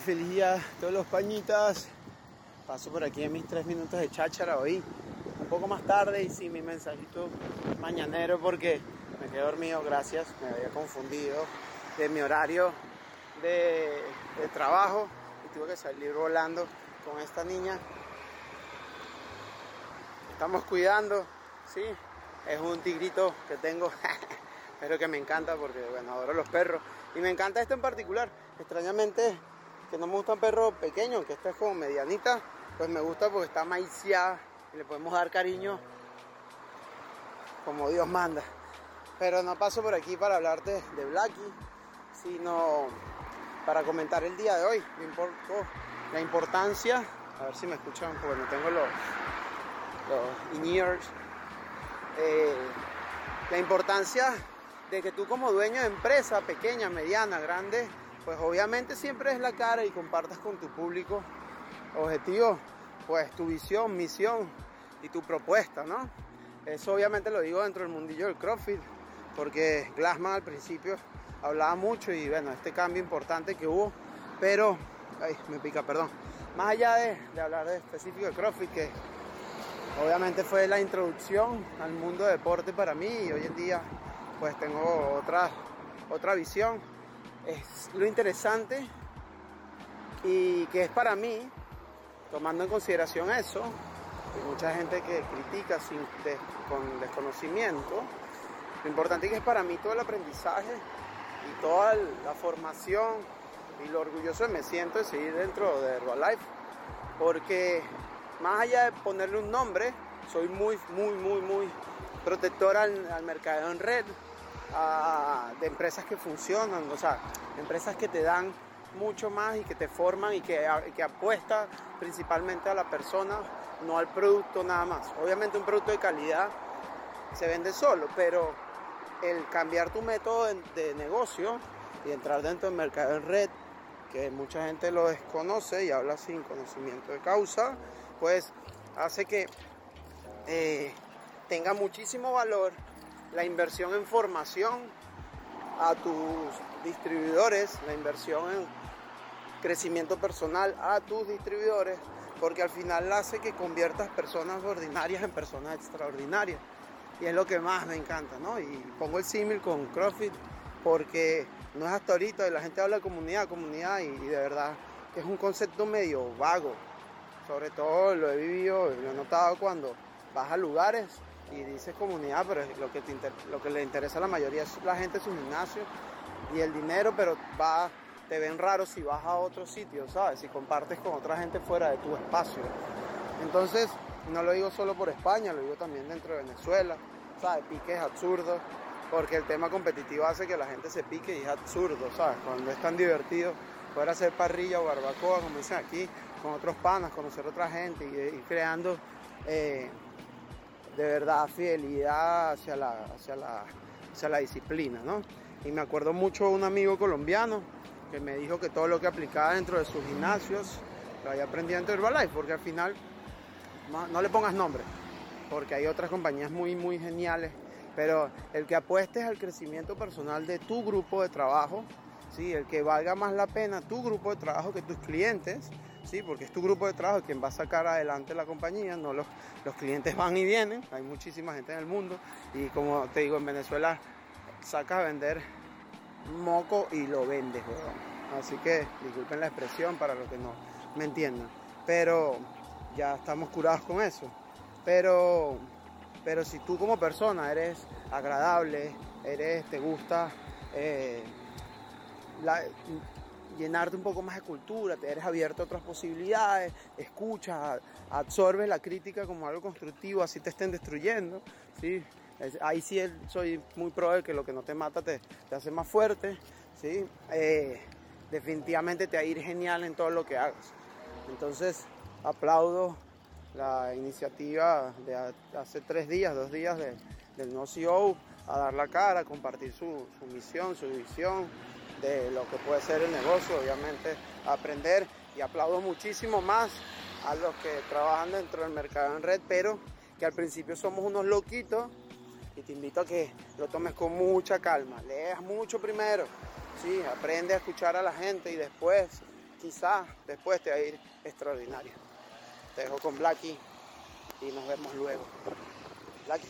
feliz día todos los pañitas. Paso por aquí en mis tres minutos de cháchara hoy. Un poco más tarde y sí, mi mensajito mañanero porque me quedé dormido, gracias. Me había confundido de mi horario de, trabajo y tuve que salir volando con esta niña. Estamos cuidando, sí. Es un tigrito que tengo, pero que me encanta porque, bueno, adoro los perros. Y me encanta esto en particular. Extrañamente, que no me gusta un perro pequeño, que esta es como medianita, pues me gusta porque está maiciada y le podemos dar cariño como Dios manda. Pero no paso por aquí para hablarte de Blackie, sino para comentar el día de hoy. Me importó la importancia, a ver si me escuchan, porque no tengo los, los in-ears. Eh, la importancia de que tú como dueño de empresa, pequeña, mediana, grande, pues obviamente siempre es la cara y compartas con tu público objetivo, pues tu visión, misión y tu propuesta, ¿no? Eso obviamente lo digo dentro del mundillo del CrossFit, porque Glassman al principio hablaba mucho y bueno, este cambio importante que hubo, pero, ay, me pica, perdón. Más allá de, hablar de específico de CrossFit, que obviamente fue la introducción al mundo de deporte para mí y hoy en día pues tengo otra, otra visión. Lo interesante y que es para mí, tomando en consideración eso, hay mucha gente que critica sin, con desconocimiento, lo importante que es para mí todo el aprendizaje y toda la formación y lo orgulloso que me siento de seguir dentro de Herbalife, porque más allá de ponerle un nombre, soy muy, muy, muy, muy protector al, al en red, de empresas que funcionan, o sea, empresas que te dan mucho más y que te forman y que, que apuesta principalmente a la persona, no al producto nada más. Obviamente un producto de calidad se vende solo, pero el cambiar tu método de, de negocio y entrar dentro del mercado en red, que mucha gente lo desconoce y habla sin conocimiento de causa, pues hace que eh, tenga muchísimo valor la inversión en formación a tus distribuidores, la inversión en crecimiento personal a tus distribuidores, porque al final hace que conviertas personas ordinarias en personas extraordinarias. Y es lo que más me encanta, ¿no? Y pongo el símil con CrossFit porque no es hasta ahorita, y la gente habla de comunidad, comunidad, y, de verdad es un concepto medio vago. Sobre todo lo he vivido lo he notado cuando vas a lugares y dices comunidad, pero lo que, te lo que le interesa a la mayoría es la gente en su gimnasio y el dinero, pero te ven raro si vas a otro sitio, ¿sabes? Si compartes con otra gente fuera de tu espacio. Entonces, no lo digo solo por España, lo digo también dentro de Venezuela, ¿sabes? Piques absurdos, porque el tema competitivo hace que la gente se pique y es absurdo, ¿sabes? Cuando es tan divertido poder hacer parrilla o barbacoa, como dicen aquí, con otros panas, conocer otra gente y ir creando eh, de verdad fidelidad hacia la, hacia la, hacia la disciplina, ¿no? Y me acuerdo mucho de un amigo colombiano que me dijo que todo lo que aplicaba dentro de sus gimnasios lo había aprendido dentro de Herbalife, porque al final no, no, le pongas nombre, porque hay otras compañías muy, muy geniales, pero el que apuestes al crecimiento personal de tu grupo de trabajo, ¿sí? el que valga más la pena tu grupo de trabajo que tus clientes, ¿sí? porque es tu grupo de trabajo quien va a sacar adelante la compañía, no los, los clientes van y vienen, hay muchísima gente en el mundo y como te digo, en Venezuela sacas a vender moco y lo vendes, weón. Así que disculpen la expresión para los que no me entiendan, pero ya estamos curados con eso. Pero, pero si tú como persona eres agradable, eres, te gusta eh, la, llenarte un poco más de cultura, te eres abierto a otras posibilidades, escuchas, absorbes la crítica como algo constructivo, así te estén destruyendo, ¿sí? Ahí sí soy muy pro de que lo que no te mata te, hace más fuerte, ¿sí? Eh, definitivamente te va a ir genial en todo lo que hagas. Entonces, aplaudo la iniciativa de hace tres días, dos días de, del no CEO a dar la cara, a compartir su misión, su visión, de lo que puede ser el negocio, obviamente aprender y aplaudo muchísimo más a los que trabajan dentro del mercado en red, pero que al principio somos unos loquitos y te invito a que lo tomes con mucha calma, leas mucho primero, sí, aprende a escuchar a la gente y después quizá después te va a ir extraordinario. Te dejo con Blacky y nos vemos luego. Blacky.